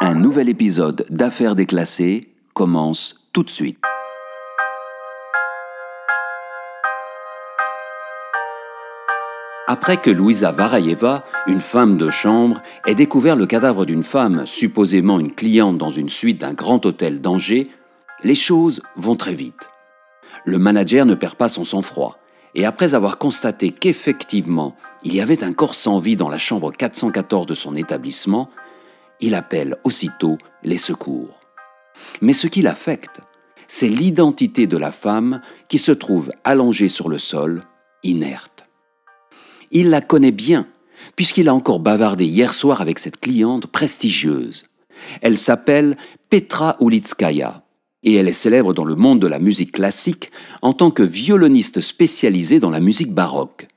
Un nouvel épisode d'Affaires déclassées commence tout de suite. Après que Louisa Varayeva, une femme de chambre, ait découvert le cadavre d'une femme, supposément une cliente dans une suite d'un grand hôtel d'Angers, les choses vont très vite. Le manager ne perd pas son sang-froid, et après avoir constaté qu'effectivement il y avait un corps sans vie dans la chambre 414 de son établissement, il appelle aussitôt les secours. Mais ce qui l'affecte, c'est l'identité de la femme qui se trouve allongée sur le sol, inerte. Il la connaît bien, puisqu'il a encore bavardé hier soir avec cette cliente prestigieuse. Elle s'appelle Petra Ulitskaya, et elle est célèbre dans le monde de la musique classique en tant que violoniste spécialisée dans la musique baroque.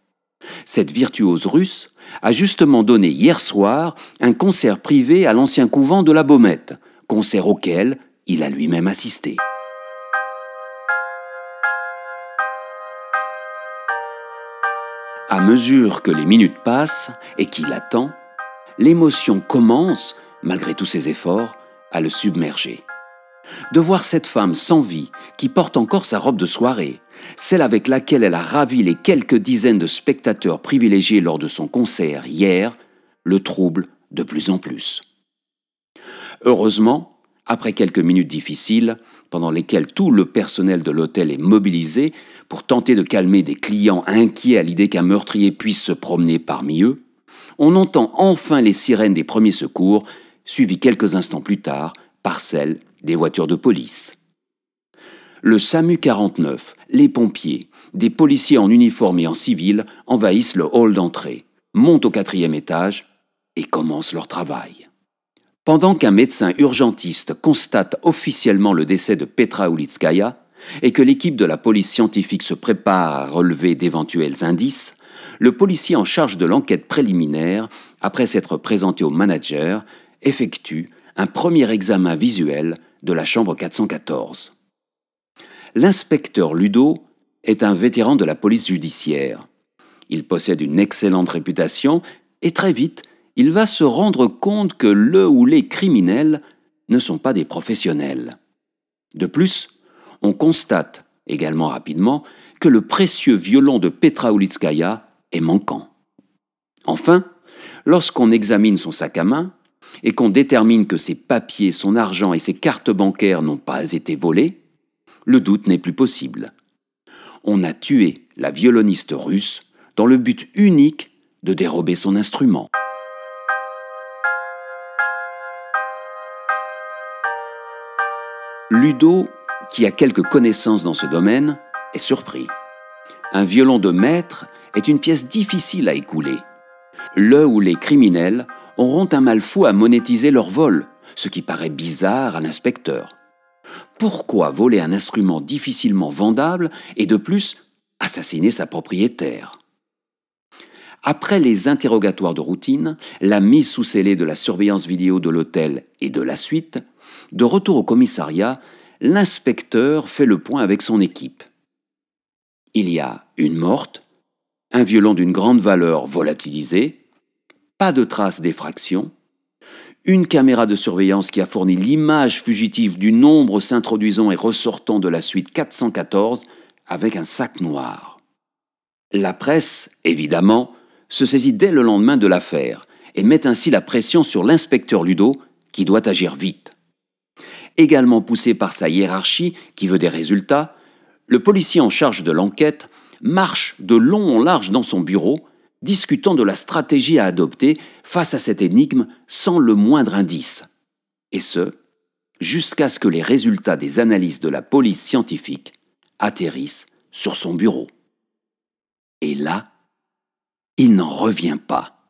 Cette virtuose russe a justement donné hier soir un concert privé à l'ancien couvent de la Baumette, concert auquel il a lui-même assisté. À mesure que les minutes passent et qu'il attend, l'émotion commence, malgré tous ses efforts, à le submerger. De voir cette femme sans vie, qui porte encore sa robe de soirée, celle avec laquelle elle a ravi les quelques dizaines de spectateurs privilégiés lors de son concert hier, le trouble de plus en plus. Heureusement, après quelques minutes difficiles, pendant lesquelles tout le personnel de l'hôtel est mobilisé pour tenter de calmer des clients inquiets à l'idée qu'un meurtrier puisse se promener parmi eux, on entend enfin les sirènes des premiers secours, suivies quelques instants plus tard par celles des voitures de police. Le SAMU 49, les pompiers, des policiers en uniforme et en civil envahissent le hall d'entrée, montent au quatrième étage et commencent leur travail. Pendant qu'un médecin urgentiste constate officiellement le décès de Petra Ulitskaya et que l'équipe de la police scientifique se prépare à relever d'éventuels indices, le policier en charge de l'enquête préliminaire, après s'être présenté au manager, effectue un premier examen visuel de la chambre 414. L'inspecteur Ludo est un vétéran de la police judiciaire. Il possède une excellente réputation et très vite, il va se rendre compte que le ou les criminels ne sont pas des professionnels. De plus, on constate également rapidement que le précieux violon de Petra Ulitskaya est manquant. Enfin, lorsqu'on examine son sac à main, et qu'on détermine que ses papiers, son argent et ses cartes bancaires n'ont pas été volés, le doute n'est plus possible. On a tué la violoniste russe dans le but unique de dérober son instrument. Ludo, qui a quelques connaissances dans ce domaine, est surpris. Un violon de maître est une pièce difficile à écouler. Le ou les criminels auront un mal fou à monétiser leur vol, ce qui paraît bizarre à l'inspecteur. Pourquoi voler un instrument difficilement vendable et de plus assassiner sa propriétaire? Après les interrogatoires de routine, la mise sous scellé de la surveillance vidéo de l'hôtel et de la suite, de retour au commissariat, l'inspecteur fait le point avec son équipe. Il y a une morte, un violon d'une grande valeur volatilisé, pas de traces d'effraction, une caméra de surveillance qui a fourni l'image fugitive du nombre s'introduisant et ressortant de la suite 414 avec un sac noir. La presse, évidemment, se saisit dès le lendemain de l'affaire et met ainsi la pression sur l'inspecteur Ludo qui doit agir vite. Également poussé par sa hiérarchie qui veut des résultats, le policier en charge de l'enquête marche de long en large dans son bureau discutant de la stratégie à adopter face à cette énigme sans le moindre indice. Et ce, jusqu'à ce que les résultats des analyses de la police scientifique atterrissent sur son bureau. Et là, il n'en revient pas.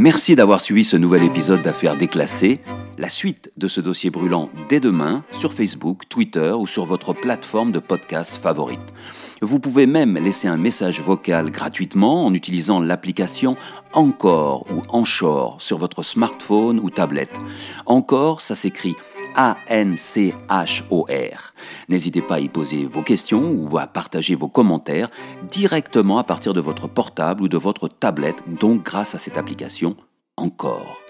Merci d'avoir suivi ce nouvel épisode d'Affaires déclassées. La suite de ce dossier brûlant dès demain sur Facebook, Twitter ou sur votre plateforme de podcast favorite. Vous pouvez même laisser un message vocal gratuitement en utilisant l'application Encore ou Anchor sur votre smartphone ou tablette. Encore, ça s'écrit A-N-C-H-O-R. N'hésitez pas à y poser vos questions ou à partager vos commentaires directement à partir de votre portable ou de votre tablette, donc grâce à cette application encore.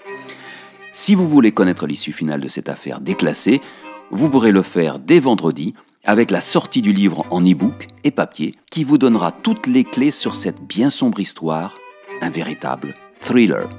Si vous voulez connaître l'issue finale de cette affaire déclassée, vous pourrez le faire dès vendredi avec la sortie du livre en e-book et papier qui vous donnera toutes les clés sur cette bien sombre histoire, un véritable thriller.